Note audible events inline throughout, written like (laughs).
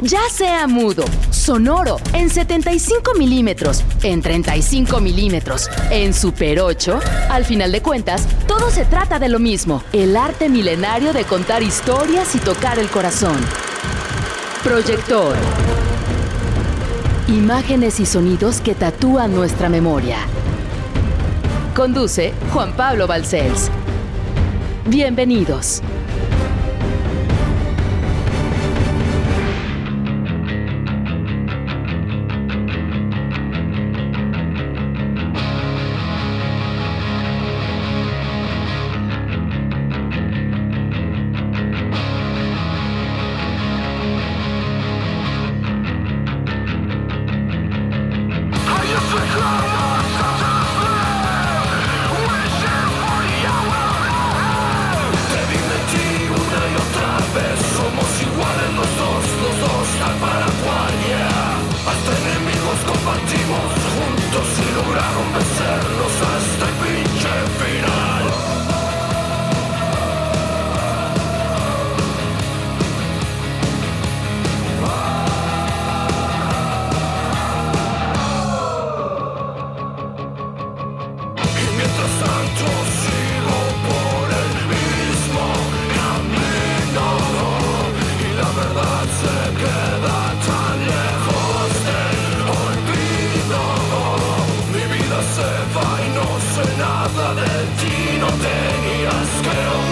ya sea mudo, sonoro, en 75 milímetros, en 35 milímetros, en Super 8, al final de cuentas, todo se trata de lo mismo, el arte milenario de contar historias y tocar el corazón. Proyector. Imágenes y sonidos que tatúan nuestra memoria. Conduce Juan Pablo Balcells. Bienvenidos. Kazane ci notte di ascero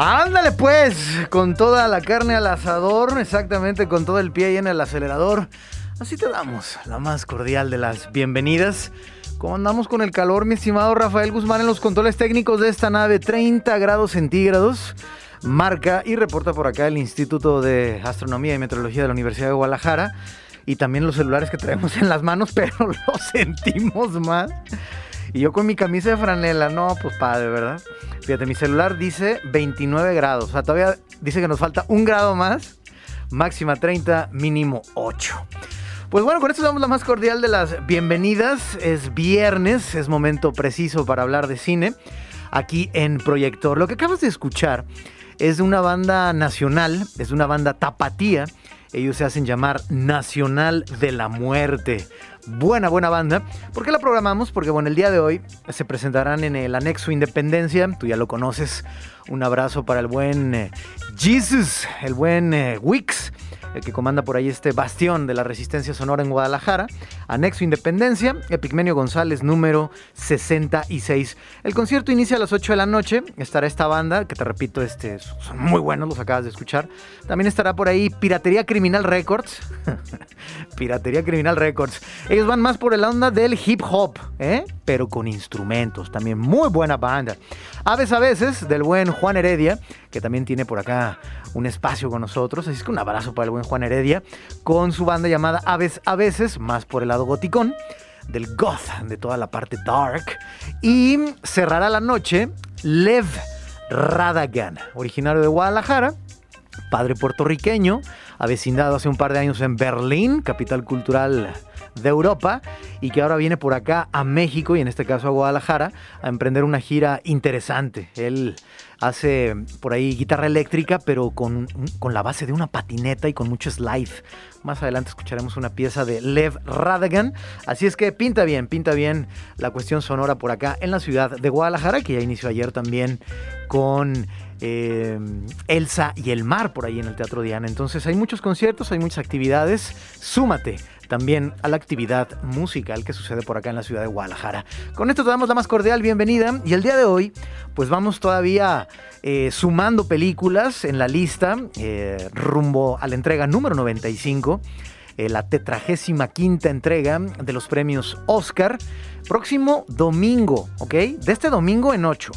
Ándale pues, con toda la carne al asador, exactamente con todo el pie ahí en el acelerador. Así te damos la más cordial de las bienvenidas. ¿Cómo andamos con el calor, mi estimado Rafael Guzmán, en los controles técnicos de esta nave? 30 grados centígrados. Marca y reporta por acá el Instituto de Astronomía y Meteorología de la Universidad de Guadalajara. Y también los celulares que traemos en las manos, (laughs) pero los sentimos más. Y yo con mi camisa de franela, no, pues padre, ¿verdad? Fíjate, mi celular dice 29 grados. O sea, todavía dice que nos falta un grado más. Máxima 30, mínimo 8. Pues bueno, con esto damos la más cordial de las bienvenidas. Es viernes, es momento preciso para hablar de cine aquí en Proyector. Lo que acabas de escuchar es de una banda nacional, es de una banda tapatía. Ellos se hacen llamar Nacional de la Muerte buena, buena banda. ¿Por qué la programamos? Porque bueno, el día de hoy se presentarán en el anexo Independencia, tú ya lo conoces. Un abrazo para el buen eh, Jesus, el buen eh, Wix el que comanda por ahí este bastión de la resistencia sonora en Guadalajara, anexo Independencia, Epigmenio González número 66. El concierto inicia a las 8 de la noche, estará esta banda, que te repito, este, son muy buenos, los acabas de escuchar. También estará por ahí Piratería Criminal Records. (laughs) Piratería Criminal Records. Ellos van más por el onda del hip hop, ¿eh? Pero con instrumentos. También muy buena banda. Aves a veces, del buen Juan Heredia, que también tiene por acá un espacio con nosotros. Así que un abrazo para el buen Juan Heredia, con su banda llamada Aves a veces, más por el lado goticón del goth, de toda la parte dark. Y cerrará la noche Lev Radagan, originario de Guadalajara, padre puertorriqueño, avecindado hace un par de años en Berlín, capital cultural de Europa y que ahora viene por acá a México y en este caso a Guadalajara a emprender una gira interesante. Él hace por ahí guitarra eléctrica pero con, con la base de una patineta y con mucho slide. Más adelante escucharemos una pieza de Lev Radagan. Así es que pinta bien, pinta bien la cuestión sonora por acá en la ciudad de Guadalajara que ya inició ayer también con... Eh, Elsa y el mar por ahí en el Teatro Diana. Entonces hay muchos conciertos, hay muchas actividades. Súmate también a la actividad musical que sucede por acá en la ciudad de Guadalajara. Con esto te damos la más cordial bienvenida y el día de hoy pues vamos todavía eh, sumando películas en la lista eh, rumbo a la entrega número 95 eh, la tetragésima quinta entrega de los premios Oscar, próximo domingo, ¿ok? De este domingo en 8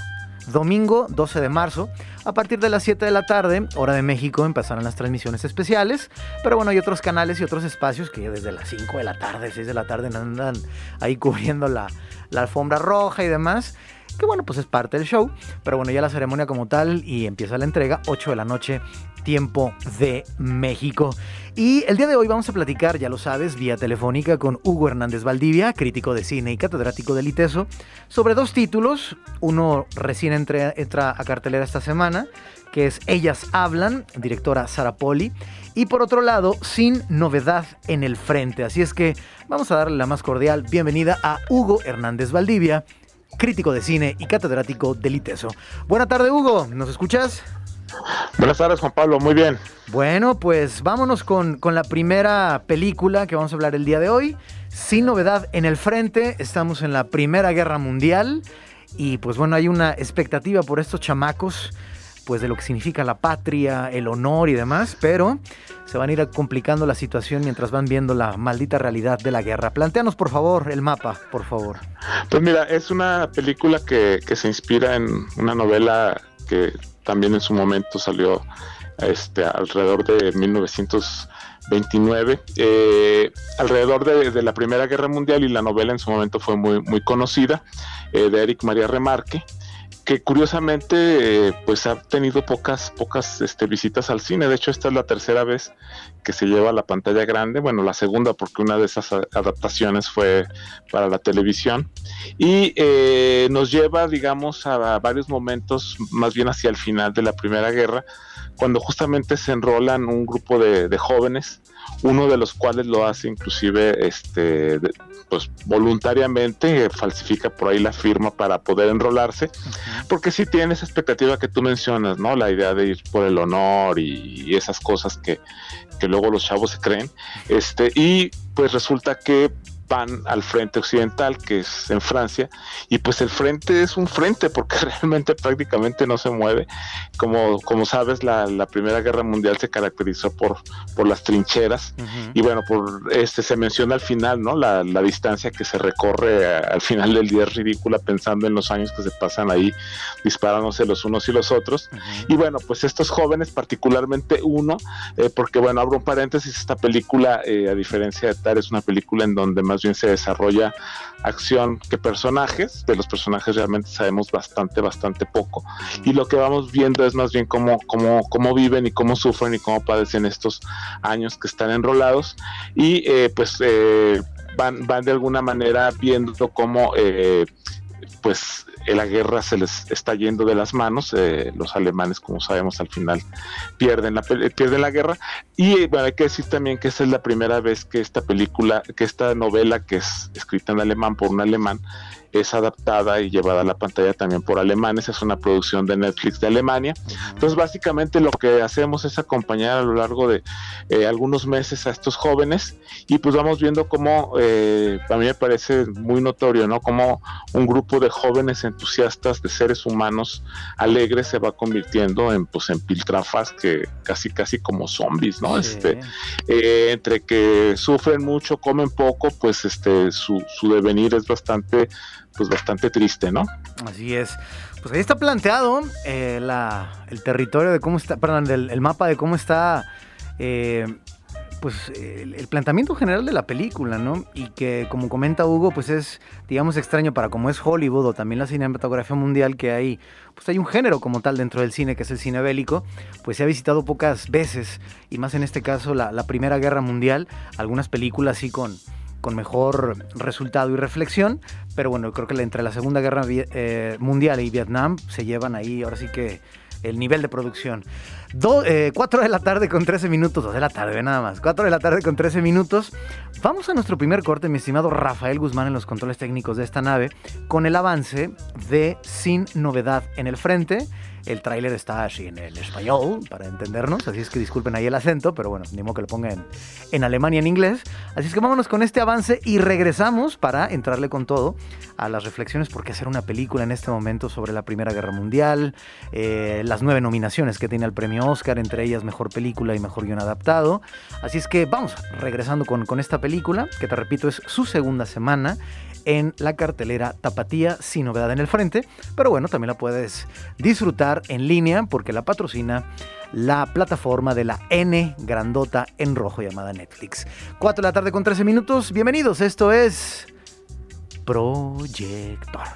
domingo 12 de marzo. A partir de las 7 de la tarde, hora de México, empezarán las transmisiones especiales. Pero bueno, hay otros canales y otros espacios que desde las 5 de la tarde, 6 de la tarde andan ahí cubriendo la, la alfombra roja y demás que bueno, pues es parte del show, pero bueno, ya la ceremonia como tal y empieza la entrega, 8 de la noche, tiempo de México. Y el día de hoy vamos a platicar, ya lo sabes, vía telefónica con Hugo Hernández Valdivia, crítico de cine y catedrático del ITESO, sobre dos títulos, uno recién entra, entra a cartelera esta semana, que es Ellas Hablan, directora Sara Poli, y por otro lado, Sin Novedad en el Frente. Así es que vamos a darle la más cordial bienvenida a Hugo Hernández Valdivia, crítico de cine y catedrático del ITESO. Buena tarde, Hugo. ¿Nos escuchas? Buenas tardes, Juan Pablo. Muy bien. Bueno, pues vámonos con, con la primera película que vamos a hablar el día de hoy. Sin novedad en el frente, estamos en la Primera Guerra Mundial y pues bueno, hay una expectativa por estos chamacos pues de lo que significa la patria, el honor y demás, pero se van a ir complicando la situación mientras van viendo la maldita realidad de la guerra. Planteanos por favor el mapa, por favor. Pues mira, es una película que, se inspira en una novela que también en su momento salió este, alrededor de 1929, eh, alrededor de, la Primera Guerra Mundial y la novela en su momento fue muy, muy conocida, eh, de Eric María Remarque que curiosamente pues ha tenido pocas pocas este, visitas al cine. De hecho esta es la tercera vez que se lleva a la pantalla grande. Bueno la segunda porque una de esas adaptaciones fue para la televisión. Y eh, nos lleva digamos a, varios momentos más bien hacia el final de la primera guerra cuando justamente se enrolan un grupo de, de jóvenes uno de los cuales lo hace inclusive este pues voluntariamente falsifica por ahí la firma para poder enrolarse, porque sí tiene esa expectativa que tú mencionas, ¿no? La idea de ir por el honor y, esas cosas que, que luego los chavos se creen, este, y pues resulta que van al frente occidental, que es en Francia, y pues el frente es un frente porque (laughs) realmente prácticamente no se mueve. Como, como sabes, la, Primera Guerra Mundial se caracterizó por, por las trincheras, y bueno, por este se menciona al final, ¿no? La, distancia que se recorre al final del día es ridícula pensando en los años que se pasan ahí disparándose los unos y los otros. Y bueno, pues estos jóvenes, particularmente uno, eh, porque bueno, abro un paréntesis, esta película, eh, a diferencia de tal, es una película en donde más bien se desarrolla acción que personajes. De los personajes realmente sabemos bastante, bastante poco. Y lo que vamos viendo es más bien cómo, cómo, cómo viven y cómo sufren y cómo padecen estos años que están enrolados. Y eh, pues eh, van, van de alguna manera viendo cómo eh, pues la guerra se les está yendo de las manos. Eh, los alemanes, como sabemos, al final pierden la, pierden la guerra. Y bueno, hay que decir también que esta es la primera vez que esta película, que esta novela, que es escrita en alemán por un alemán, es adaptada y llevada a la pantalla también por alemanes, es una producción de Netflix de Alemania. Entonces básicamente lo que hacemos es acompañar a lo largo de eh, algunos meses a estos jóvenes y pues vamos viendo cómo, eh, a mí me parece muy notorio, ¿no? Como un grupo de jóvenes entusiastas de seres humanos alegres se va convirtiendo en pues en piltrafas que casi casi como zombies, ¿no? Este, eh, entre que sufren mucho, comen poco, pues este su, su devenir es bastante pues bastante triste, ¿no? Así es. Pues ahí está planteado eh, la, el territorio de cómo está, perdón, el, mapa de cómo está eh, pues el, planteamiento general de la película, ¿no? Y que como comenta Hugo, pues es, digamos, extraño para como es Hollywood o también la cinematografía mundial que hay, pues hay un género como tal dentro del cine que es el cine bélico, pues se ha visitado pocas veces y más en este caso la, la Primera Guerra Mundial, algunas películas sí con con mejor resultado y reflexión, pero bueno, creo que entre la Segunda Guerra eh, Mundial y Vietnam se llevan ahí ahora sí que el nivel de producción. 4 eh, de la tarde con 13 minutos, 2 de la tarde nada más, 4 de la tarde con 13 minutos. Vamos a nuestro primer corte, mi estimado Rafael Guzmán en los controles técnicos de esta nave, con el avance de Sin Novedad en el Frente. El tráiler está así en el español, para entendernos, así es que disculpen ahí el acento, pero bueno, ni modo que lo ponga en, en alemán y en inglés. Así es que vámonos con este avance y regresamos para entrarle con todo a las reflexiones por qué hacer una película en este momento sobre la Primera Guerra Mundial, eh, las nueve nominaciones que tiene el premio Oscar, entre ellas Mejor Película y Mejor Guión Adaptado. Así es que vamos regresando con, con esta película, que te repito es su segunda semana en la cartelera Tapatía sin novedad en el frente, pero bueno, también la puedes disfrutar en línea porque la patrocina la plataforma de la N grandota en rojo llamada Netflix. 4 de la tarde con 13 minutos, bienvenidos, esto es Proyector.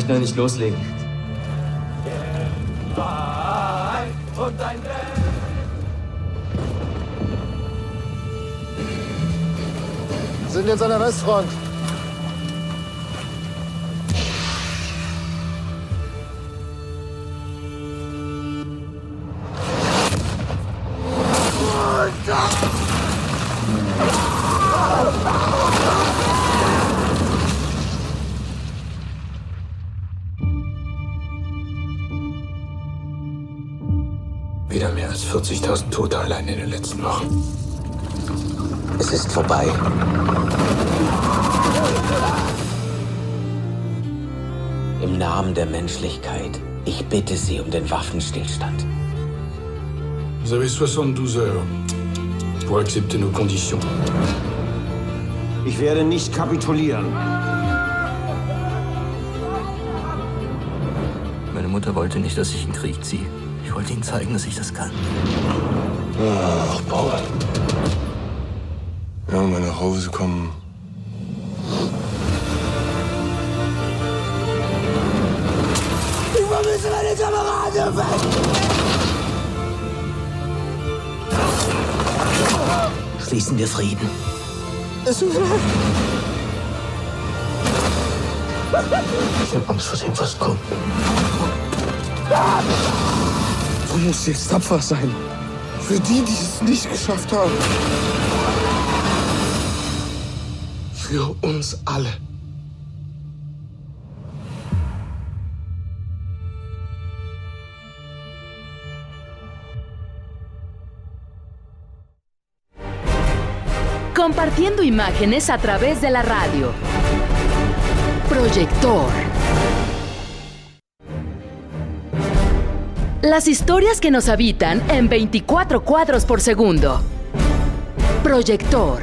Möchte noch nicht loslegen. Und ein sind jetzt an der Westfront. Wieder 40.000 Tote allein in den letzten Wochen. Es ist vorbei. Im Namen der Menschlichkeit, ich bitte Sie um den Waffenstillstand. Vous avez 72 heures pour accepter nos conditions. Ich werde nicht kapitulieren. Meine Mutter wollte nicht, dass ich in den Krieg ziehe. Ich wollte ihnen zeigen, dass ich das kann. Ach, Paul. Ja, mal nach Hause kommen. Ich vermisse meine Kameraden Schließen wir Frieden. Es leid. Ich habe Angst vor dem, was kommt. Du musst jetzt tapfer sein. Für die, die es nicht geschafft haben. Für uns alle. Compartiendo imágenes a través de la radio. Proyector. Las historias que nos habitan en 24 cuadros por segundo. Proyector.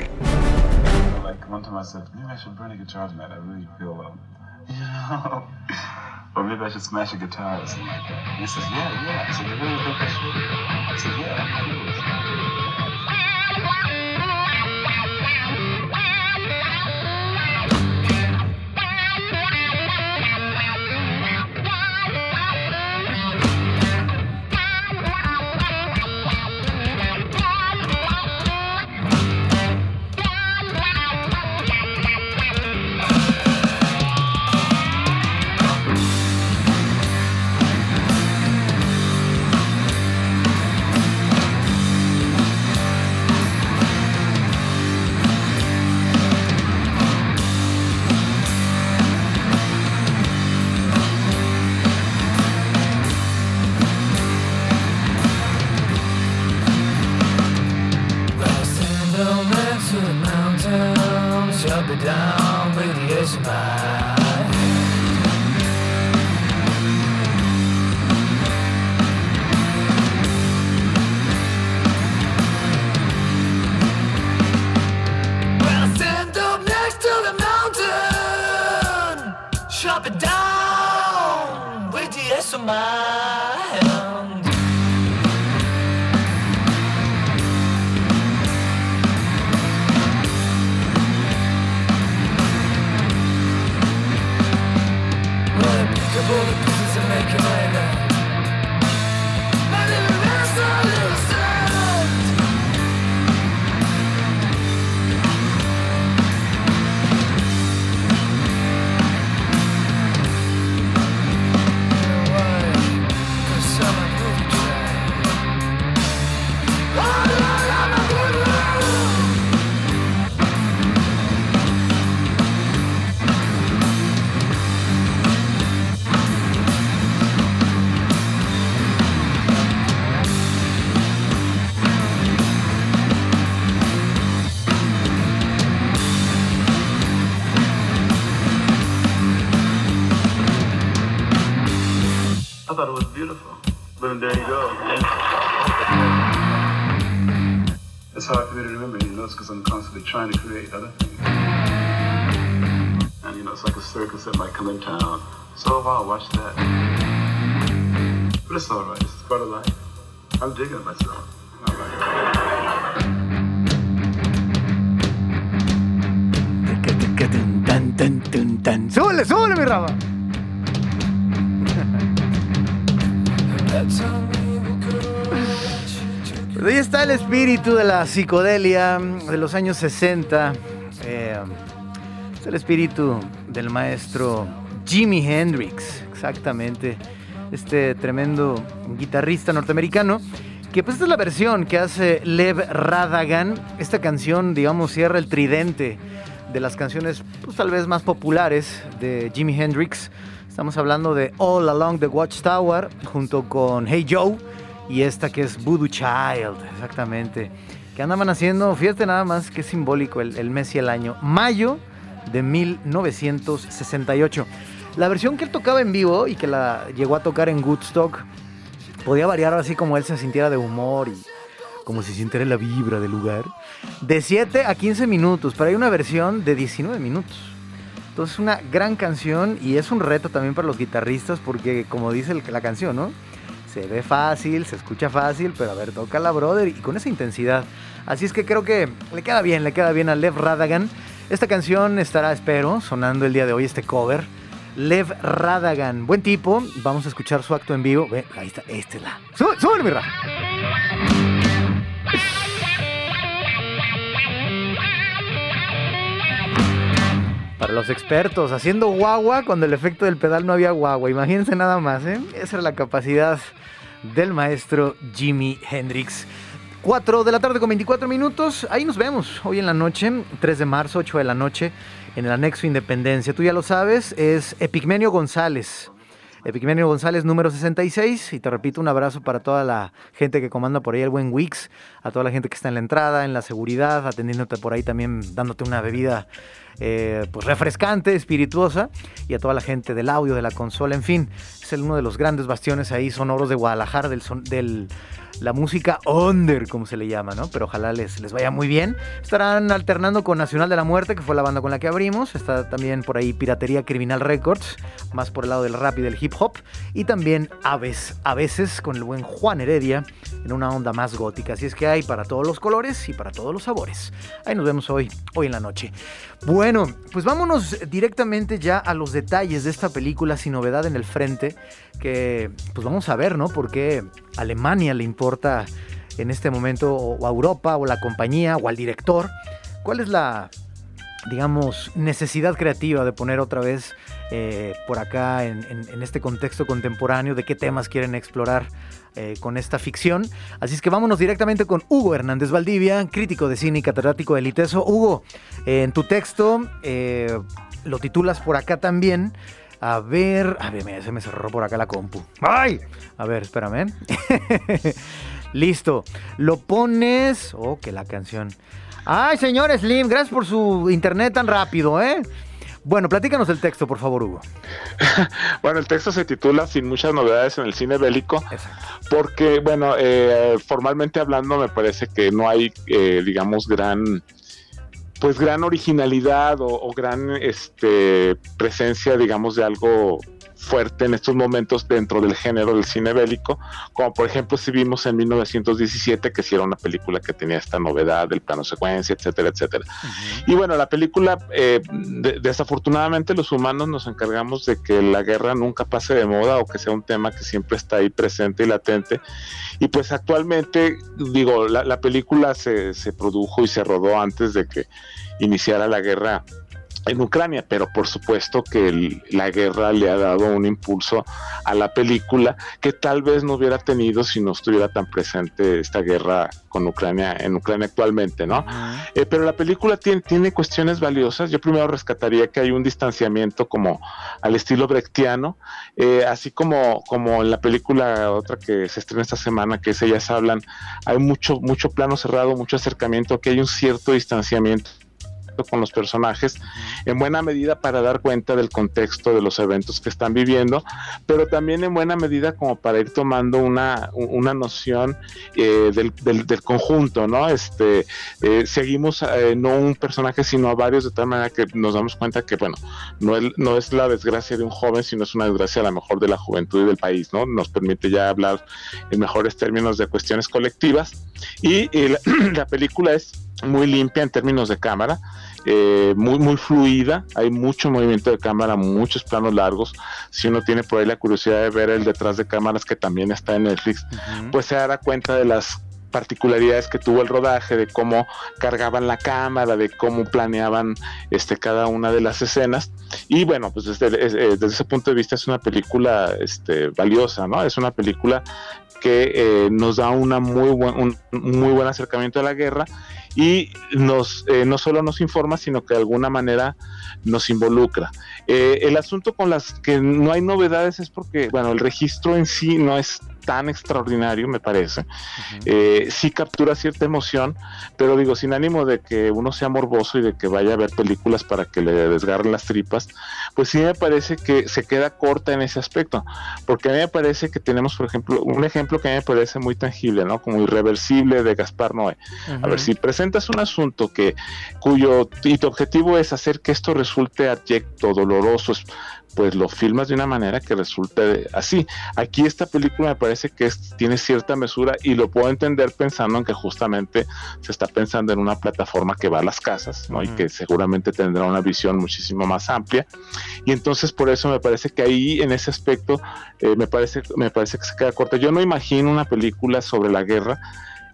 Beautiful. But there you go. It's hard for me to remember any notes because I'm constantly trying to create other things. And you know, it's like a circus that might come in town. So I'll watch that. But it's alright, it's part of life. I'm digging myself. ¡Súbele, súbele, mi raba! Pues ahí está el espíritu de la psicodelia de los años 60. Eh, es el espíritu del maestro Jimi Hendrix, exactamente. Este tremendo guitarrista norteamericano. Que pues esta es la versión que hace Lev Radagan. Esta canción, digamos, cierra el tridente de las canciones pues, tal vez más populares de Jimi Hendrix. Estamos hablando de All Along the Watchtower junto con Hey Joe y esta que es Voodoo Child, exactamente. Que andaban haciendo, fíjate nada más que simbólico el, el mes y el año, mayo de 1968. La versión que él tocaba en vivo y que la llegó a tocar en Woodstock podía variar así como él se sintiera de humor y como si sintiera la vibra del lugar. De 7 a 15 minutos, pero hay una versión de 19 minutos. Entonces una gran canción y es un reto también para los guitarristas porque como dice la canción, ¿no? Se ve fácil, se escucha fácil, pero a ver, toca la brother y con esa intensidad. Así es que creo que le queda bien, le queda bien a Lev Radagan. Esta canción estará, espero, sonando el día de hoy, este cover. Lev Radagan, buen tipo, vamos a escuchar su acto en vivo. Ahí está, esta es la. ¡Sube, mi Rafa! Los expertos, haciendo guagua cuando el efecto del pedal no había guagua. Imagínense nada más, ¿eh? Esa era la capacidad del maestro Jimi Hendrix. 4 de la tarde con 24 minutos. Ahí nos vemos hoy en la noche, 3 de marzo, 8 de la noche, en el anexo Independencia. Tú ya lo sabes, es Epigmenio González. Epigmenio González, número 66. Y te repito, un abrazo para toda la gente que comanda por ahí el buen Wix, a toda la gente que está en la entrada, en la seguridad, atendiéndote por ahí también, dándote una bebida eh, pues refrescante, espirituosa, y a toda la gente del audio, de la consola, en fin, es uno de los grandes bastiones ahí sonoros de Guadalajara, del la música under, como se le llama, ¿no? Pero ojalá les, les vaya muy bien. Estarán alternando con Nacional de la Muerte, que fue la banda con la que abrimos. Está también por ahí Piratería Criminal Records, más por el lado del rap y del hip hop. Y también Aves, a veces con el buen Juan Heredia, en una onda más gótica. Así es que hay para todos los colores y para todos los sabores. Ahí nos vemos hoy, hoy en la noche. Bueno, pues vámonos directamente ya a los detalles de esta película sin novedad en el frente, que pues vamos a ver, ¿no? Por qué a Alemania le importa en este momento, o a Europa, o la compañía, o al director. ¿Cuál es la, digamos, necesidad creativa de poner otra vez eh, por acá en, este contexto contemporáneo, de qué temas quieren explorar eh, con esta ficción. Así es que vámonos directamente con Hugo Hernández Valdivia, crítico de cine y catedrático del ITESO. Hugo, eh, en tu texto lo titulas por acá también. A ver, a ver, mira, se me cerró por acá la compu. ¡Ay! A ver, espérame. (laughs) Listo. Lo pones. Oh, que la canción. Ay, señor Slim, gracias por su internet tan rápido, ¿eh? Bueno, platícanos el texto, por favor, Hugo. (laughs) bueno, el texto se titula Sin muchas novedades en el cine bélico, porque, bueno, eh, formalmente hablando, me parece que no hay, eh, digamos, gran pues gran originalidad o, o, gran este presencia digamos de algo fuerte en estos momentos dentro del género del cine bélico, como por ejemplo si vimos en 1917 que si era una película que tenía esta novedad del plano secuencia, etcétera, etcétera. Y bueno, la película, eh, desafortunadamente los humanos nos encargamos de que la guerra nunca pase de moda o que sea un tema que siempre está ahí presente y latente. Y pues actualmente, digo, la, la película se, se produjo y se rodó antes de que iniciara la guerra en Ucrania, pero por supuesto que la guerra le ha dado un impulso a la película que tal vez no hubiera tenido si no estuviera tan presente esta guerra con Ucrania en Ucrania actualmente, ¿no? Eh, pero la película tiene, tiene cuestiones valiosas. Yo primero rescataría que hay un distanciamiento como al estilo brechtiano, eh, así como, como en la película otra que se estrena esta semana, que es Ellas Hablan, hay mucho, mucho plano cerrado, mucho acercamiento, que hay un cierto distanciamiento con los personajes, en buena medida para dar cuenta del contexto de los eventos que están viviendo, pero también en buena medida como para ir tomando una, una noción eh, del, del, conjunto, ¿no? Este, eh, seguimos eh, no un personaje, sino a varios, de tal manera que nos damos cuenta que, bueno, no es, no es la desgracia de un joven, sino es una desgracia a lo mejor de la juventud y del país, ¿no? Nos permite ya hablar en mejores términos de cuestiones colectivas. Y, y la, (clears throat) la película es muy limpia en términos de cámara, eh, muy, muy fluida, hay mucho movimiento de cámara, muchos planos largos. Si uno tiene por ahí la curiosidad de ver el detrás de cámaras que también está en Netflix, pues se dará cuenta de las particularidades que tuvo el rodaje, de cómo cargaban la cámara, de cómo planeaban este, cada una de las escenas. Y bueno, pues desde, eh, desde ese punto de vista es una película este, valiosa, ¿no? Es una película que eh, nos da una muy buen, un muy buen acercamiento a la guerra y nos eh, no solo nos informa, sino que de alguna manera nos involucra. Eh, el asunto con las que no hay novedades es porque, bueno, el registro en sí no es tan extraordinario, me parece. eh, sí captura cierta emoción, pero digo, sin ánimo de que uno sea morboso y de que vaya a ver películas para que le desgarren las tripas, pues sí me parece que se queda corta en ese aspecto, porque a mí me parece que tenemos, por ejemplo, un ejemplo que a mí me parece muy tangible, ¿no? Como irreversible de Gaspar Noé. A ver, si presentas un asunto que cuyo y tu objetivo es hacer que esto resulte abyecto, doloroso, pues lo filmas de una manera que resulte así. Aquí esta película me parece que es, tiene cierta mesura y lo puedo entender pensando en que justamente se está pensando en una plataforma que va a las casas, ¿no? Uh -huh. Y que seguramente tendrá una visión muchísimo más amplia. Y entonces por eso me parece que ahí en ese aspecto eh, me, parece, me parece que se queda corta. Yo no imagino una película sobre la guerra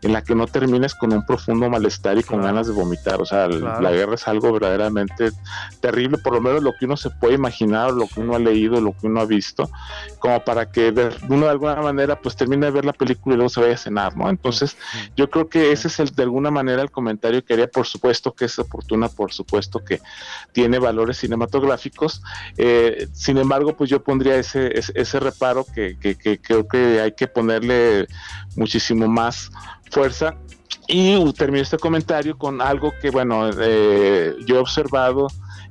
en la que no termines con un profundo malestar y con ganas de vomitar. O sea, claro. la guerra es algo verdaderamente terrible, por lo menos lo que uno se puede imaginar, lo que uno ha leído, lo que uno ha visto, como para que uno de alguna manera pues termine de ver la película y luego se vaya a cenar, ¿no? Entonces, yo creo que ese es el, de alguna manera el comentario que haría, por supuesto que es oportuna, por supuesto que tiene valores cinematográficos, eh, sin embargo, pues yo pondría ese, ese, ese reparo que, que, que creo que hay que ponerle muchísimo más fuerza. Y termino este comentario con algo que, bueno, eh, yo he observado,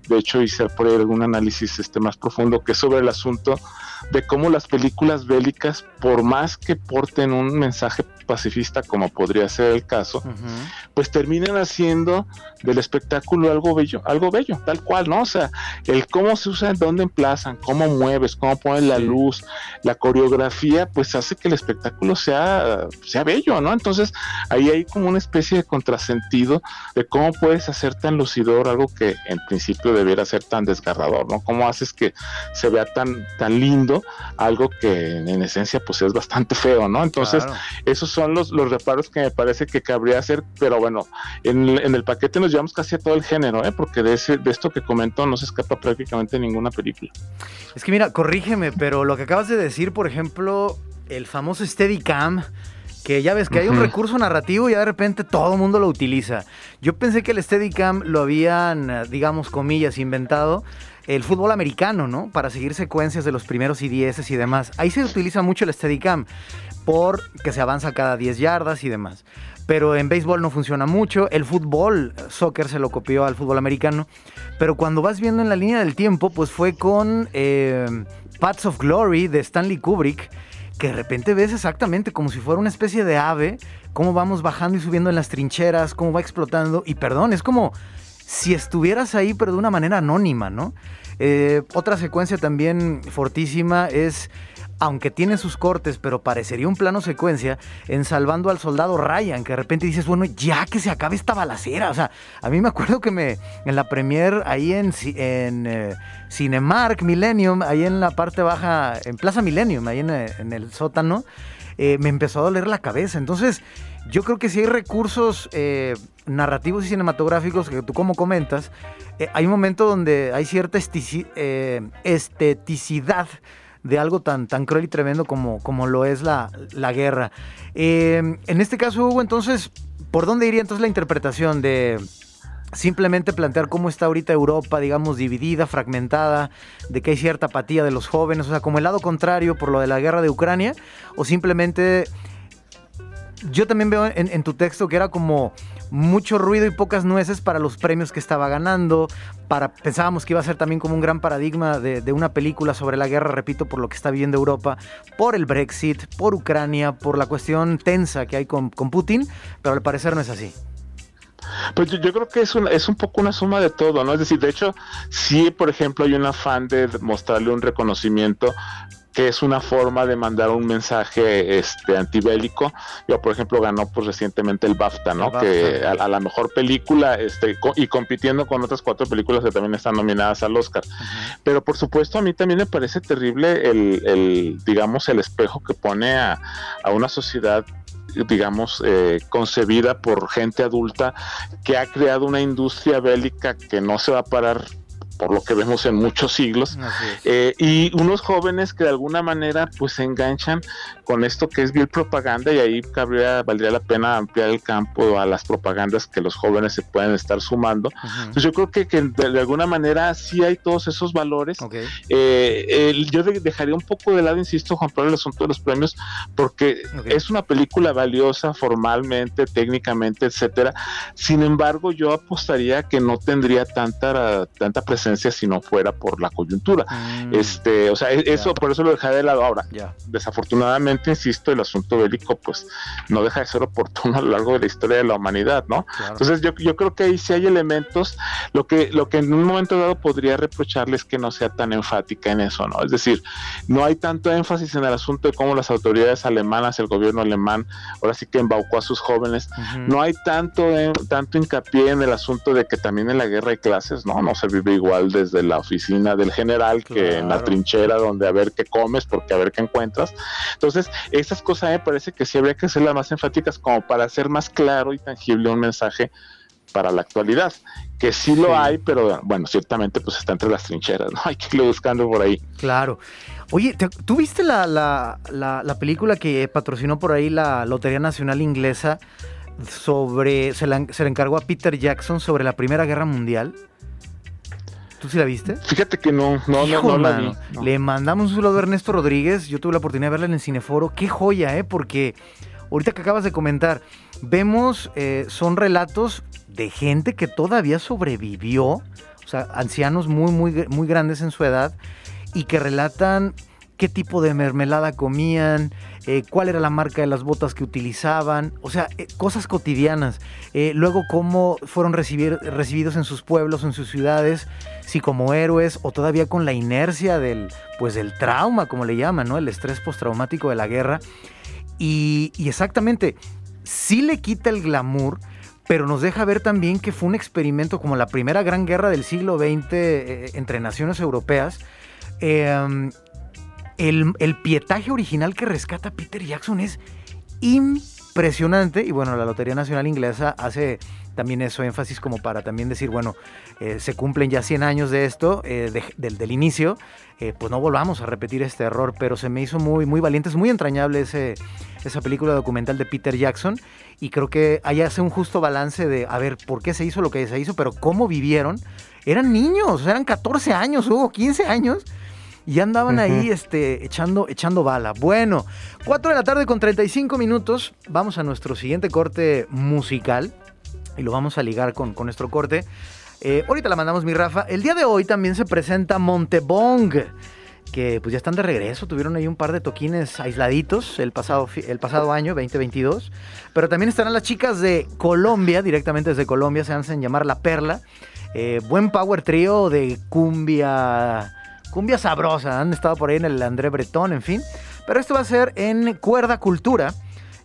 de hecho hice por ahí algún análisis este, más profundo, que es sobre el asunto de cómo las películas bélicas, por más que porten un mensaje pacifista, como podría ser el caso, uh -huh. pues terminan haciendo del espectáculo algo bello, algo bello, tal cual, ¿no? O sea, el cómo se usa, dónde emplazan, cómo mueves, cómo pones la luz, la coreografía, pues hace que el espectáculo sea, sea bello, ¿no? Entonces, ahí hay como una especie de contrasentido de cómo puedes hacer tan lucidor algo que en principio debiera ser tan desgarrador, ¿no? Cómo haces que se vea tan, tan lindo algo que en esencia pues es bastante feo, ¿no? Entonces, claro. esos son los, los reparos que me parece que cabría hacer, pero bueno, en, en, el paquete nos llevamos casi a todo el género, ¿eh? porque de, ese, de esto que comentó no se escapa prácticamente ninguna película. Es que mira, corrígeme, pero lo que acabas de decir, por ejemplo, el famoso Steadicam, que ya ves que hay un recurso narrativo y ya de repente todo el mundo lo utiliza. Yo pensé que el Steadicam lo habían, digamos, comillas, inventado el fútbol americano, ¿no? Para seguir secuencias de los primeros IDS y demás. Ahí se utiliza mucho el Steadicam. por que se avanza cada 10 yardas y demás. Pero en béisbol no funciona mucho, el fútbol, soccer se lo copió al fútbol americano, pero cuando vas viendo en la línea del tiempo, pues fue con eh, Paths of Glory de Stanley Kubrick, que de repente ves exactamente como si fuera una especie de ave, cómo vamos bajando y subiendo en las trincheras, cómo va explotando, y perdón, es como si estuvieras ahí, pero de una manera anónima, ¿no? Eh, otra secuencia también fortísima es aunque tiene sus cortes, pero parecería un plano secuencia en Salvando al Soldado Ryan, que de repente dices, bueno, ya que se acabe esta balacera. O sea, a mí me acuerdo que me en la premier ahí en, en eh, Cinemark Millennium, ahí en la parte baja, en Plaza Millennium, ahí en, eh, el sótano, me empezó a doler la cabeza. Entonces, yo creo que si hay recursos narrativos y cinematográficos que tú como comentas, eh, hay un momento donde hay cierta eh, esteticidad de algo tan, cruel y tremendo como, lo es la, guerra. Eh, en este caso, Hugo, entonces, ¿por dónde iría entonces la interpretación de simplemente plantear cómo está ahorita Europa, digamos, dividida, fragmentada, de que hay cierta apatía de los jóvenes, o sea, como el lado contrario por lo de la guerra de Ucrania, o simplemente yo también veo en, tu texto que era como mucho ruido y pocas nueces para los premios que estaba ganando. Para, pensábamos que iba a ser también como un gran paradigma de, una película sobre la guerra, repito, por lo que está viviendo Europa, por el Brexit, por Ucrania, por la cuestión tensa que hay con, con Putin, pero al parecer no es así. Pues yo, yo, creo que es un, es un poco una suma de todo, ¿no? Es decir, de hecho, sí, por ejemplo, hay un afán de mostrarle un reconocimiento que es una forma de mandar un mensaje este antibélico. Yo, por ejemplo, ganó pues recientemente el BAFTA, ¿no? El BAFTA. Que a, a, la mejor película este, co y compitiendo con otras cuatro películas que también están nominadas al Oscar. Uh -huh. Pero por supuesto, a mí también me parece terrible el, el digamos, el espejo que pone a, a una sociedad digamos, eh, concebida por gente adulta que ha creado una industria bélica que no se va a parar por lo que vemos en muchos siglos, eh, y unos jóvenes que de alguna manera pues se enganchan con esto que es bien propaganda y ahí cabría, valdría la pena ampliar el campo a las propagandas que los jóvenes se pueden estar sumando. Entonces yo creo que, que de, de, alguna manera sí hay todos esos valores. Okay. Eh, yo dejaría un poco de lado, insisto, Juan Pablo, el asunto de los premios, porque okay. es una película valiosa formalmente, técnicamente, etcétera. Sin embargo, yo apostaría que no tendría tanta, tanta presencia si no fuera por la coyuntura. Mm. Este, o sea, eso yeah. por eso lo dejaré de lado ahora. Yeah. Desafortunadamente, insisto, el asunto bélico pues no deja de ser oportuno a lo largo de la historia de la humanidad, ¿no? Claro. Entonces yo, yo creo que ahí sí hay elementos, lo que, lo que en un momento dado podría reprocharles que no sea tan enfática en eso, ¿no? Es decir, no hay tanto énfasis en el asunto de cómo las autoridades alemanas, el gobierno alemán, ahora sí que embaucó a sus jóvenes, uh -huh. no hay tanto, tanto hincapié en el asunto de que también en la guerra hay clases, ¿no? No se vive igual desde la oficina del general claro. que en la trinchera donde a ver qué comes porque a ver qué encuentras. Entonces, esas cosas me parece que sí habría que ser las más enfáticas como para hacer más claro y tangible un mensaje para la actualidad, que sí lo sí. hay, pero bueno, ciertamente pues está entre las trincheras, ¿no? (laughs) Hay que irlo buscando por ahí. Claro. Oye, ¿tú viste la, la, la, la película que patrocinó por ahí la Lotería Nacional Inglesa sobre, se la, se la encargó a Peter Jackson sobre la Primera Guerra Mundial? ¿Tú sí la viste? Fíjate que no, no, Hijo, no, no la vi. No. Le mandamos un saludo a Ernesto Rodríguez. Yo tuve la oportunidad de verla en el Cineforo. Qué joya, ¿eh? Porque ahorita que acabas de comentar, vemos, eh, son relatos de gente que todavía sobrevivió, o sea, ancianos muy, muy, muy grandes en su edad, y que relatan qué tipo de mermelada comían, eh, cuál era la marca de las botas que utilizaban, o sea, eh, cosas cotidianas. Eh, luego cómo fueron recibidos en sus pueblos, en sus ciudades, si como héroes o todavía con la inercia del, pues, del trauma, como le llaman, ¿no? El estrés postraumático de la guerra. Y, exactamente, sí le quita el glamour, pero nos deja ver también que fue un experimento como la primera gran guerra del siglo XX entre naciones europeas. Eh, el, el, pietaje original que rescata Peter Jackson es impresionante y bueno, la Lotería Nacional Inglesa hace también eso énfasis como para también decir, bueno, eh, se cumplen ya 100 años de esto, eh, de, del, del, inicio, eh, pues no volvamos a repetir este error, pero se me hizo muy, muy valiente, es muy entrañable ese, esa película documental de Peter Jackson y creo que ahí hace un justo balance de, a ver, ¿por qué se hizo lo que se hizo? Pero cómo vivieron. Eran niños, eran 14 años, hubo 15 años y andaban ahí este, echando, echando bala. Bueno, 4 de la tarde con 35 minutos. Vamos a nuestro siguiente corte musical y lo vamos a ligar con, con nuestro corte. Eh, ahorita la mandamos mi Rafa. El día de hoy también se presenta Montebong que pues ya están de regreso, tuvieron ahí un par de toquines aisladitos el pasado, el pasado año, 2022, pero también estarán las chicas de Colombia, directamente desde Colombia, se hacen llamar La Perla, eh, buen power trío de cumbia, cumbia sabrosa, han estado por ahí en el André Bretón, en fin, pero esto va a ser en Cuerda Cultura,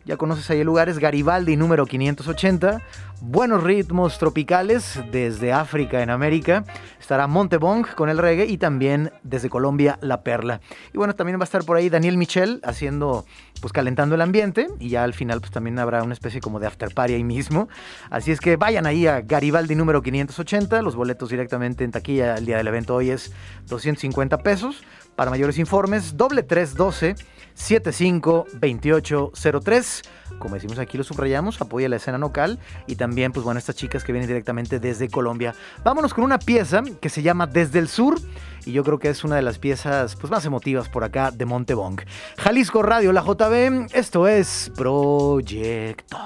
ya conoces ahí el lugar, es Garibaldi número 580. Buenos ritmos tropicales desde África en América. Estará Montebong con el reggae y también desde Colombia La Perla. Y bueno, también va a estar por ahí Daniel Michel haciendo, pues calentando el ambiente. Y ya al final pues también habrá una especie como de after party ahí mismo. Así es que vayan ahí a Garibaldi número 580. Los boletos directamente en taquilla el día del evento hoy es 250 pesos. Para mayores informes, doble 312 752803. Como decimos aquí, lo subrayamos, apoya la escena local y también, pues bueno, estas chicas que vienen directamente desde Colombia. Vámonos con una pieza que se llama Desde el Sur y yo creo que es una de las piezas pues, más emotivas por acá de Montebong. Jalisco Radio, la JB, esto es Proyector.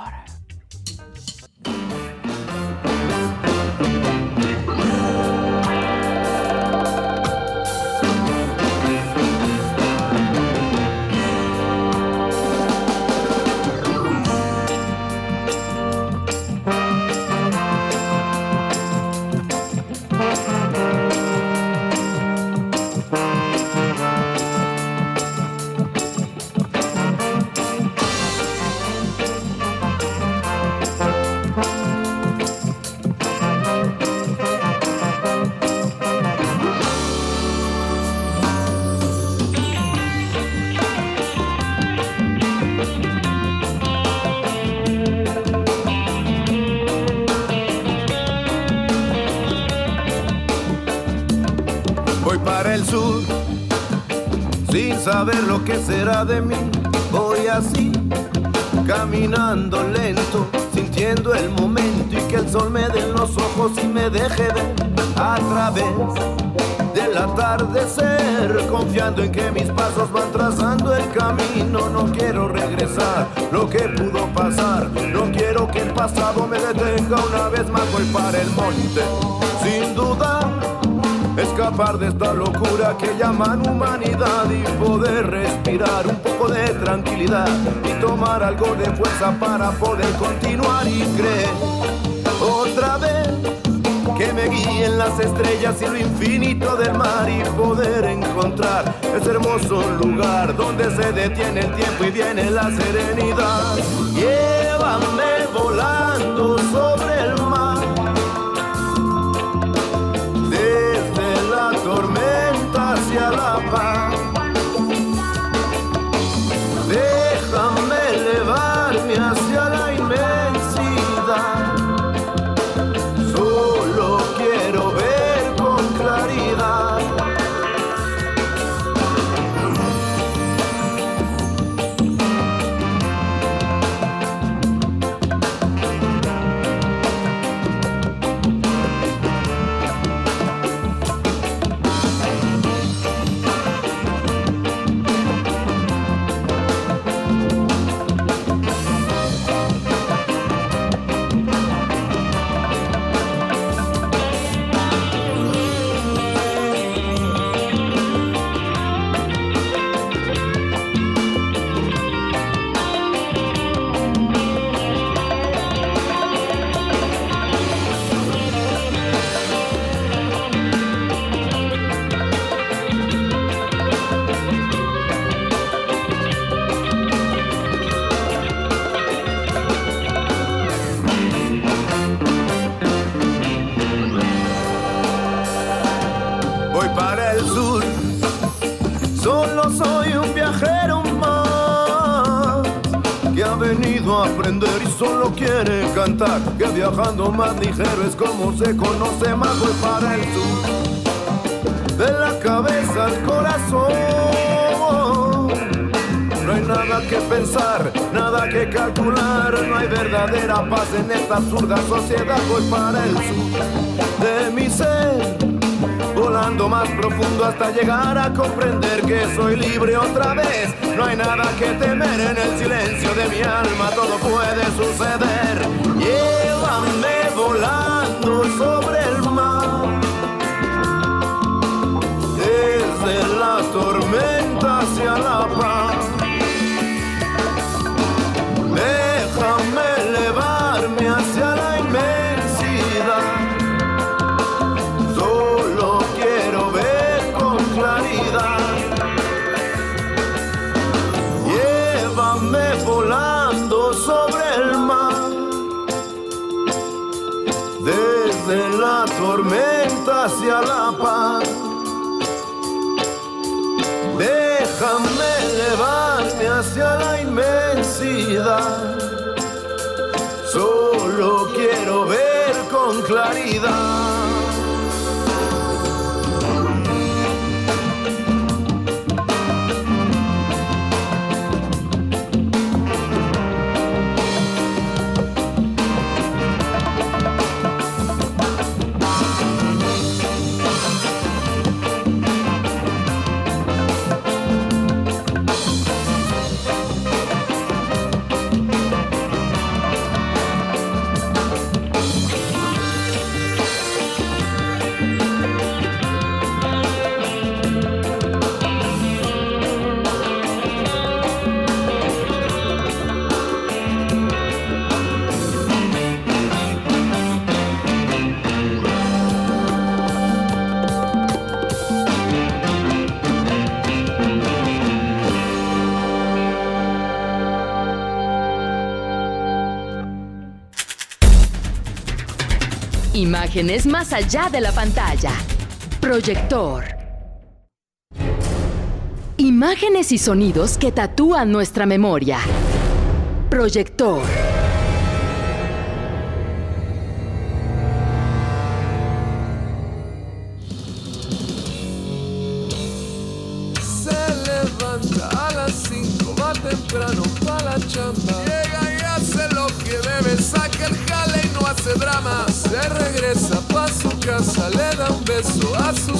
Saber lo que será de mí. Voy así, caminando lento, sintiendo el momento y que el sol me dé en los ojos y me deje ver a través del atardecer, confiando en que mis pasos van trazando el camino. No quiero regresar lo que pudo pasar, no quiero que el pasado me detenga una vez más. Voy para el monte, sin duda escapar de esta locura que llaman humanidad y poder respirar un poco de tranquilidad y tomar algo de fuerza para poder continuar y creer otra vez que me guíen las estrellas y lo infinito del mar y poder encontrar ese hermoso lugar donde se detiene el tiempo y viene la serenidad. Llévame volando sobre se alaba. El quiere cantar, que viajando más ligero es como se conoce más voy para el sur. De la cabeza al corazón, no hay nada que pensar, nada que calcular, no hay verdadera paz en esta absurda sociedad, voy para el sur. De mi ser volando más profundo hasta llegar a comprender que soy libre otra vez. No hay nada que temer en el silencio de mi alma, todo puede suceder. Llévame volando sobre el mar, desde las tormentas hacia la paz. hacia la paz. Déjame elevarme hacia la inmensidad. Solo quiero ver con claridad. Imágenes más allá de la pantalla. Proyector. Imágenes y sonidos que tatúan nuestra memoria. Proyector. casa, le da un beso a su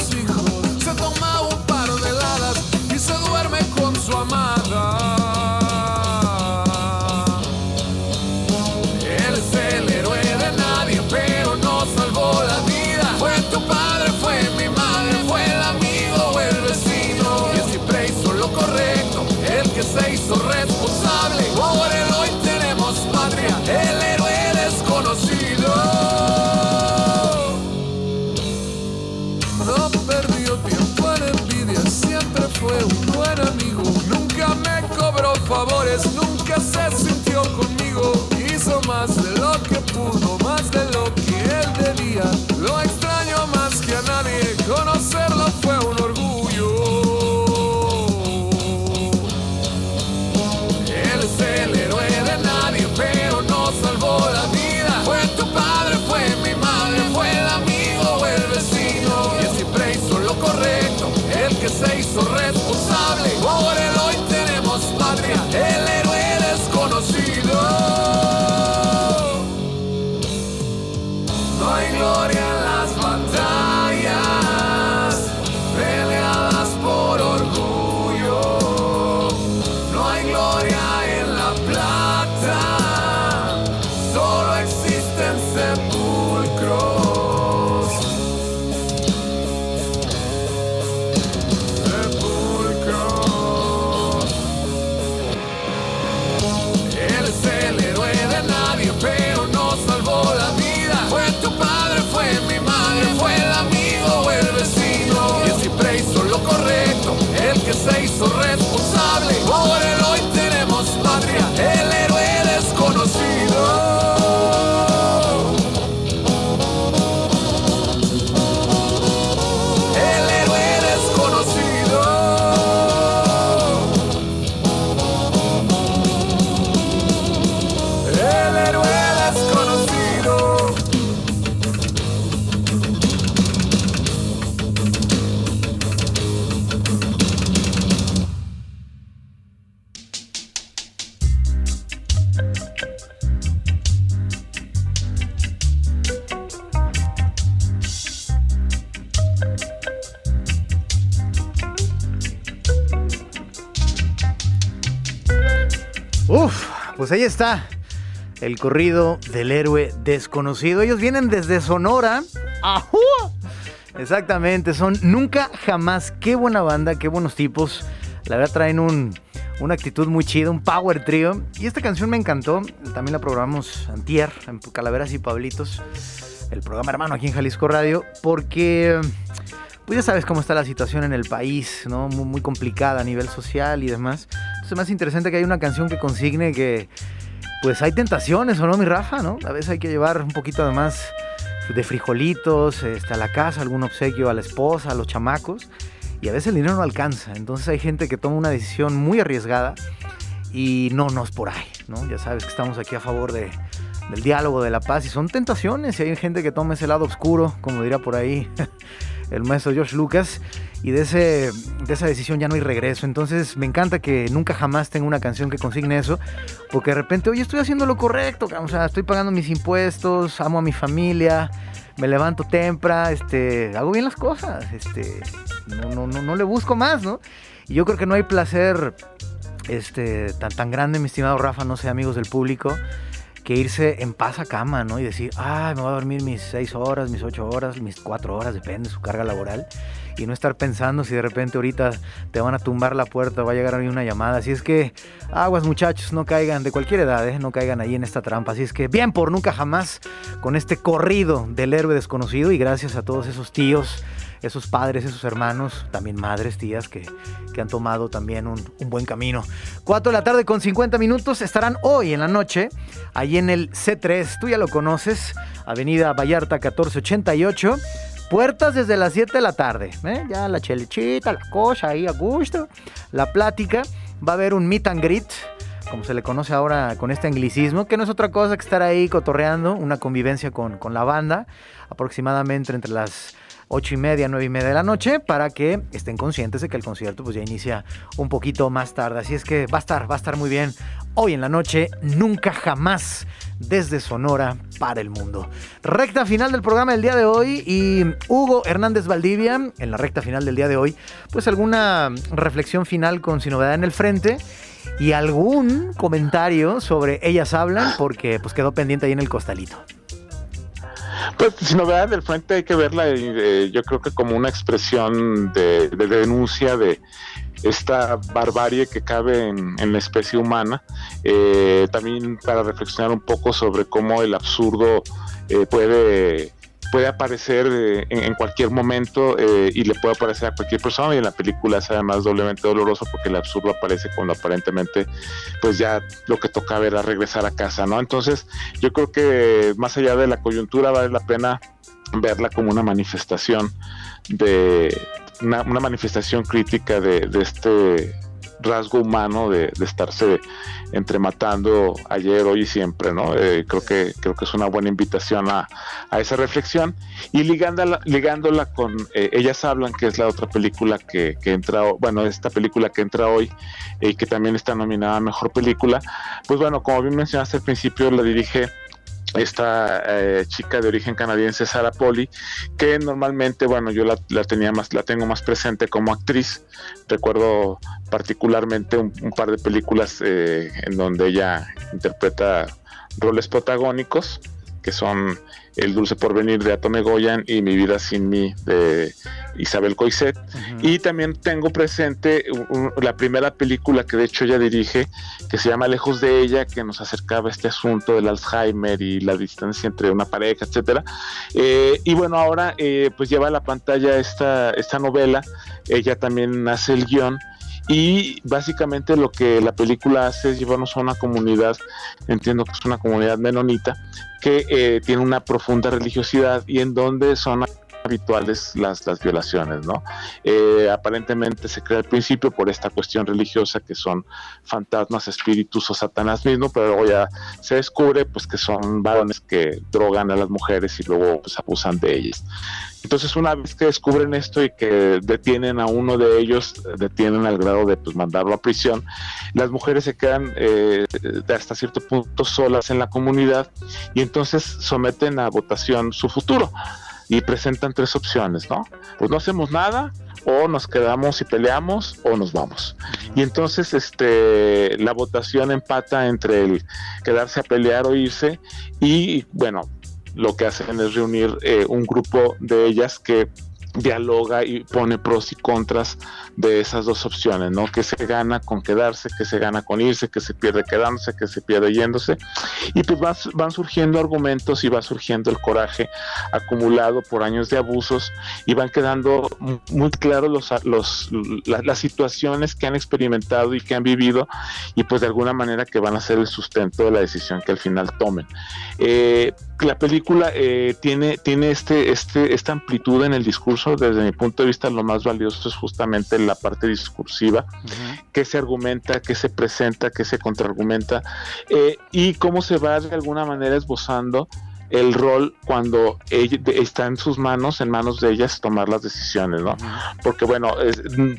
pues ahí está el corrido del héroe desconocido. Ellos vienen desde Sonora. ¡Ajú! Exactamente, son nunca jamás. Qué buena banda, qué buenos tipos. La verdad traen un, una actitud muy chida, un power trio. Y esta canción me encantó. También la programamos antier en Calaveras y Pablitos, el programa hermano aquí en Jalisco Radio, porque pues ya sabes cómo está la situación en el país, ¿no? Muy, muy complicada a nivel social y demás. Entonces, más interesante que hay una canción que consigne que, pues hay tentaciones, ¿o no, mi Rafa, no? A veces hay que llevar un poquito de más de frijolitos este, a la casa, algún obsequio a la esposa, a los chamacos. Y a veces el dinero no alcanza. Entonces hay gente que toma una decisión muy arriesgada y no nos por ahí, ¿no? Ya sabes que estamos aquí a favor de, del diálogo, de la paz y son tentaciones y hay gente que toma ese lado oscuro, como diría por ahí (laughs) el maestro George Lucas, y de, ese, de esa decisión ya no hay regreso. Entonces me encanta que nunca jamás tenga una canción que consigne eso, porque de repente, oye, estoy haciendo lo correcto, o sea, estoy pagando mis impuestos, amo a mi familia, me levanto temprano, este, hago bien las cosas, este, no, no, no, no le busco más, ¿no? Y yo creo que no hay placer este, tan, tan grande, mi estimado Rafa, no sé, amigos del público, que irse en paz a cama, ¿no? Y decir, ay, me voy a dormir mis seis horas, mis ocho horas, mis cuatro horas, depende de su carga laboral. Y no estar pensando si de repente ahorita te van a tumbar la puerta, va a llegar a mí una llamada. Así es que, aguas muchachos, no caigan, de cualquier edad, ¿eh? no caigan ahí en esta trampa. Así es que, bien por nunca jamás, con este corrido del héroe desconocido y gracias a todos esos tíos esos padres, esos hermanos, también madres, tías que, que han tomado también un, un, buen camino. 4 de la tarde con 50 minutos estarán hoy en la noche, ahí en el C3, tú ya lo conoces, Avenida Vallarta 1488. Puertas desde las 7 de la tarde, ¿eh? ya la chelichita, la cosa ahí a gusto, la plática. Va a haber un meet and greet, como se le conoce ahora con este anglicismo, que no es otra cosa que estar ahí cotorreando, una convivencia con, con la banda, aproximadamente entre las 8 y media, 9 y media de la noche, para que estén conscientes de que el concierto pues ya inicia un poquito más tarde. Así es que va a estar, va a estar muy bien hoy en la noche, nunca jamás desde Sonora para el mundo. Recta final del programa del día de hoy y Hugo Hernández Valdivia, en la recta final del día de hoy, pues alguna reflexión final con Sin Novedad en el Frente y algún comentario sobre Ellas Hablan, porque pues quedó pendiente ahí en el costalito. Pues si novedad del frente hay que verla, eh, yo creo que como una expresión de, de, denuncia de esta barbarie que cabe en, la especie humana, eh, también para reflexionar un poco sobre cómo el absurdo eh, puede puede aparecer eh, en, cualquier momento y le puede aparecer a cualquier persona y en la película es además doblemente doloroso porque el absurdo aparece cuando aparentemente pues ya lo que tocaba era regresar a casa, ¿no? Entonces yo creo que más allá de la coyuntura vale la pena verla como una manifestación de una, una manifestación crítica de, este rasgo humano de, de, estarse entre matando ayer, hoy y siempre, ¿no? Eh, creo que creo que es una buena invitación a, a esa reflexión y ligándola, ligándola con eh, Ellas hablan, que es la otra película que, que entra, bueno, esta película que entra hoy y eh, que también está nominada a Mejor Película, pues bueno, como bien mencionaste al principio, la dirige esta eh, chica de origen canadiense Sara Poli que normalmente bueno yo la, la, tenía más la tengo más presente como actriz. Recuerdo particularmente un, un par de películas eh, en donde ella interpreta roles protagónicos que son El dulce porvenir de Atome Goyan y Mi vida sin mí de Isabel Coiset. Uh -huh. Y también tengo presente un, la primera película que de hecho ella dirige, que se llama Lejos de ella, que nos acercaba a este asunto del Alzheimer y la distancia entre una pareja, etcétera. Eh, y bueno, ahora eh, pues lleva a la pantalla esta, esta novela, ella también hace el guion y básicamente lo que la película hace es llevarnos a una comunidad, entiendo que es una comunidad menonita, que eh, tiene una profunda religiosidad y en donde son habituales las, las violaciones, ¿no? Eh, aparentemente se cree al principio por esta cuestión religiosa que son fantasmas, espíritus o Satanás mismo, pero luego ya se descubre pues que son varones que drogan a las mujeres y luego pues abusan de ellas. Entonces una vez que descubren esto y que detienen a uno de ellos, detienen al grado de pues, mandarlo a prisión, las mujeres se quedan eh, hasta cierto punto solas en la comunidad y entonces someten a votación su futuro y presentan tres opciones, ¿no? Pues no hacemos nada, o nos quedamos y peleamos o nos vamos. Y entonces este, la votación empata entre el quedarse a pelear o irse y bueno, lo que hacen es reunir eh, un grupo de ellas que dialoga y pone pros y contras de esas dos opciones, ¿no? Que se gana con quedarse, que se gana con irse, que se pierde quedándose, que se pierde yéndose. Y pues van, surgiendo argumentos y va surgiendo el coraje acumulado por años de abusos y van quedando muy claros los, los, las situaciones que han experimentado y que han vivido y pues de alguna manera que van a ser el sustento de la decisión que al final tomen. Eh, la película eh, tiene, tiene este, este, esta amplitud en el discurso, desde mi punto de vista lo más valioso es justamente la parte discursiva, que se argumenta, que se presenta, que se contraargumenta, eh, y cómo se va de alguna manera esbozando el rol cuando ella, está en sus manos, en manos de ellas, tomar las decisiones, ¿no? Porque bueno,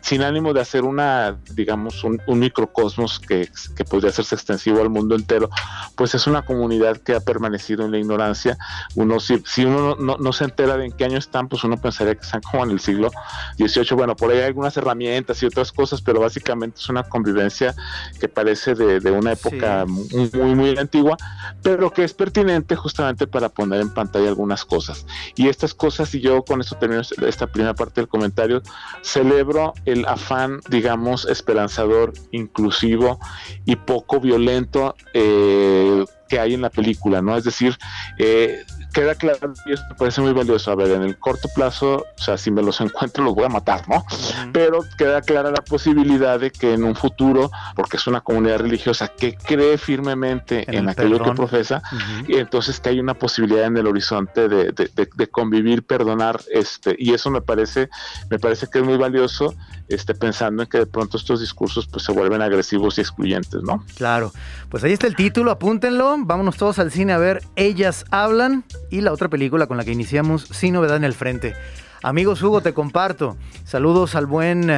sin ánimo de hacer una, digamos, un, microcosmos que, que, podría hacerse extensivo al mundo entero, pues es una comunidad que ha permanecido en la ignorancia. Uno, si, si uno no, se entera de en qué año están, pues uno pensaría que están como en el siglo XVIII. Bueno, por ahí hay algunas herramientas y otras cosas, pero básicamente es una convivencia que parece de, una época muy, muy, muy antigua, pero que es pertinente justamente para poner en pantalla algunas cosas. Y estas cosas, y yo con esto termino esta primera parte del comentario, celebro el afán, digamos, esperanzador, inclusivo y poco violento eh, que hay en la película, ¿no? Es decir, eh, queda claro y esto me parece muy valioso. A ver, en el corto plazo, o sea, si me los encuentro, los voy a matar, ¿no? Pero queda clara la posibilidad de que en un futuro, porque es una comunidad religiosa que cree firmemente en, aquello que profesa, y entonces que hay una posibilidad en el horizonte de, de, convivir, perdonar, este, y eso me parece, me parece que es muy valioso, este, pensando en que de pronto estos discursos pues se vuelven agresivos y excluyentes, ¿no? Claro, pues ahí está el título, apúntenlo, vámonos todos al cine a ver Ellas Hablan y la otra película con la que iniciamos, Sin Novedad en el Frente. Amigos, Hugo, te comparto. Saludos al buen...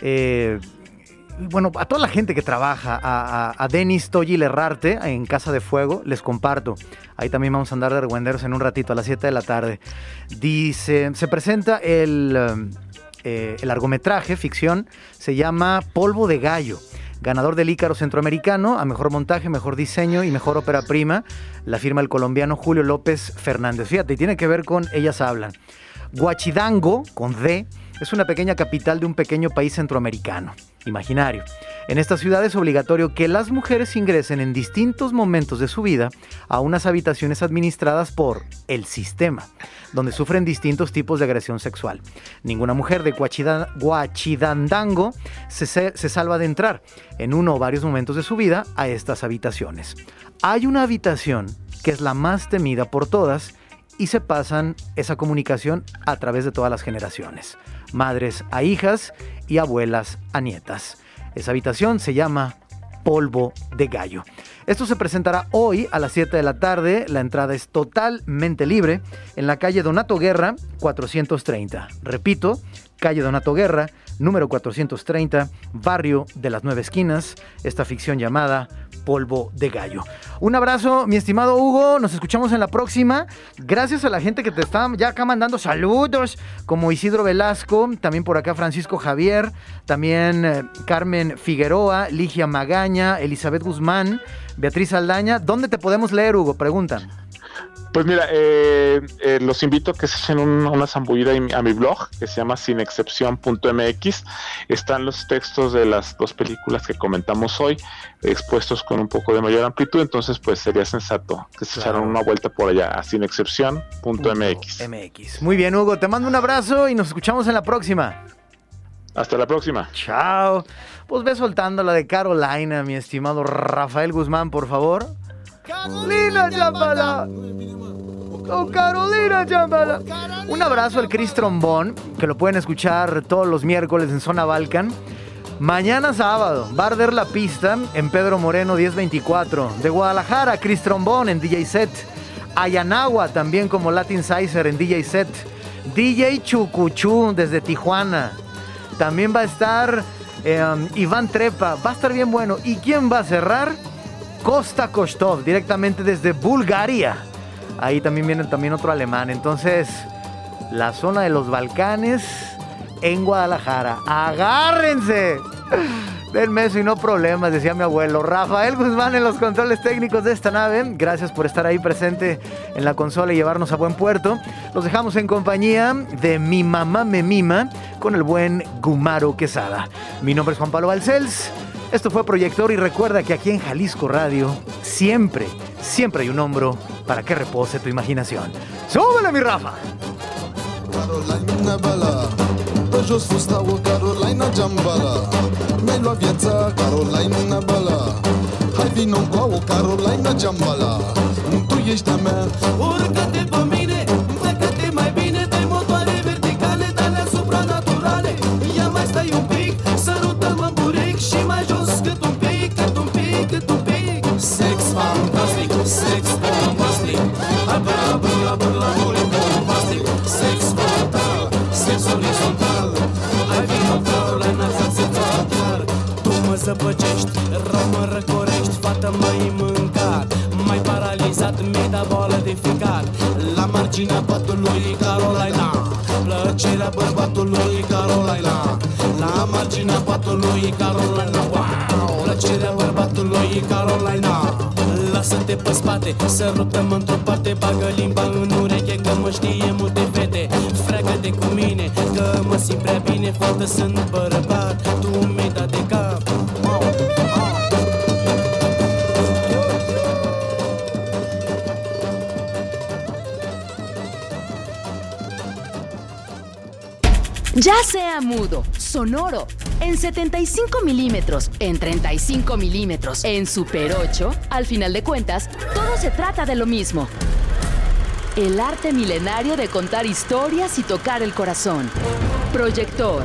Eh, bueno, a toda la gente que trabaja, a, Denis Toyi Lerrarte en Casa de Fuego, les comparto. Ahí también vamos a andar de reguenderos en un ratito, a las 7 de la tarde. Dice, se presenta el, eh, el largometraje, ficción, se llama Polvo de Gallo ganador del Ícaro Centroamericano a mejor montaje, mejor diseño y mejor ópera prima, la firma el colombiano Julio López Fernández. Fíjate, tiene que ver con Ellas Hablan. Guachidango, con D, es una pequeña capital de un pequeño país centroamericano, imaginario. En esta ciudad es obligatorio que las mujeres ingresen en distintos momentos de su vida a unas habitaciones administradas por el sistema, donde sufren distintos tipos de agresión sexual. Ninguna mujer de Guachidandango se, se salva de entrar en uno o varios momentos de su vida a estas habitaciones. Hay una habitación que es la más temida por todas y se pasan esa comunicación a través de todas las generaciones, madres a hijas y abuelas a nietas. Esa habitación se llama Polvo de Gallo. Esto se presentará hoy a las 7 de la tarde. La entrada es totalmente libre en la calle Donato Guerra 430. Repito, calle Donato Guerra, número 430, barrio de las nueve esquinas. Esta ficción llamada polvo de gallo. Un abrazo, mi estimado Hugo. Nos escuchamos en la próxima. Gracias a la gente que te está ya acá mandando saludos, como Isidro Velasco, también por acá Francisco Javier, también eh, Carmen Figueroa, Ligia Magaña, Elizabeth Guzmán, Beatriz Aldaña. ¿Dónde te podemos leer, Hugo? Preguntan. Pues mira, eh, eh, los invito a que se echen una zambullida a mi blog que se llama sinexcepción.mx. Están los textos de las dos películas que comentamos hoy expuestos con un poco de mayor amplitud, entonces pues sería sensato que se echaran una vuelta por allá a sinexcepción.mx. MX. Muy bien, Hugo, te mando un abrazo y nos escuchamos en la próxima. Hasta la próxima. Chao. Pues ve soltando la de Carolina, mi estimado Rafael Guzmán, por favor. Carolina Chambala. Oh, Carolina. Un abrazo al Chris Trombón, que lo pueden escuchar todos los miércoles en Zona Balkan. Mañana sábado, Barder La Pista en Pedro Moreno 1024. De Guadalajara, Chris Trombón en DJ Set. Ayanagua también como Latin Sizer en DJ Set. DJ Chucuchú desde Tijuana. También va a estar eh, Iván Trepa. Va a estar bien bueno. ¿Y quién va a cerrar? Costa Kostov, directamente desde Bulgaria. Ahí también viene también otro alemán. Entonces, la zona de los Balcanes en Guadalajara. ¡Agárrense! Denme eso y no problemas, decía mi abuelo. Rafael Guzmán en los controles técnicos de esta nave. Gracias por estar ahí presente en la consola y llevarnos a buen puerto. Los dejamos en compañía de Mi Mamá Me Mima con el buen Gumaro Quesada. Mi nombre es Juan Pablo Balcells. Esto fue Proyector y recuerda que aquí en Jalisco Radio siempre, siempre hay un hombro para que repose tu imaginación. ¡Súbele, mi Rafa! Carolina Bala Pe jos fusta o Carolina Jambala Mi-ai luat viața Carolina Bala Hai vino cu o Carolina Jambala Tu ești a mea Urcă-te pe mine, Tu mă zăpăcești, rău mă răcorești Fată mai mâncat, mai paralizat Mi-ai dat boală de ficat. La marginea patului Carolina. Plăcerea bărbatului Carolina. La marginea patului Carolina. Wow! Plăcerea bărbatului Carolina. Lasă-te pe spate, sărută-mă într-o parte. Bagă limba în ureche că mă știe multe fete. Freagă-te cu mine, că mă simt prea bine Fată sunt bărbat, tu mi-ai dat de Ya sea mudo, sonoro, en 75 milímetros, en 35 milímetros, en Super 8, al final de cuentas, todo se trata de lo mismo. El arte milenario de contar historias y tocar el corazón. Proyector.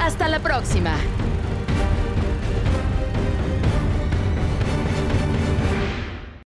Hasta la próxima.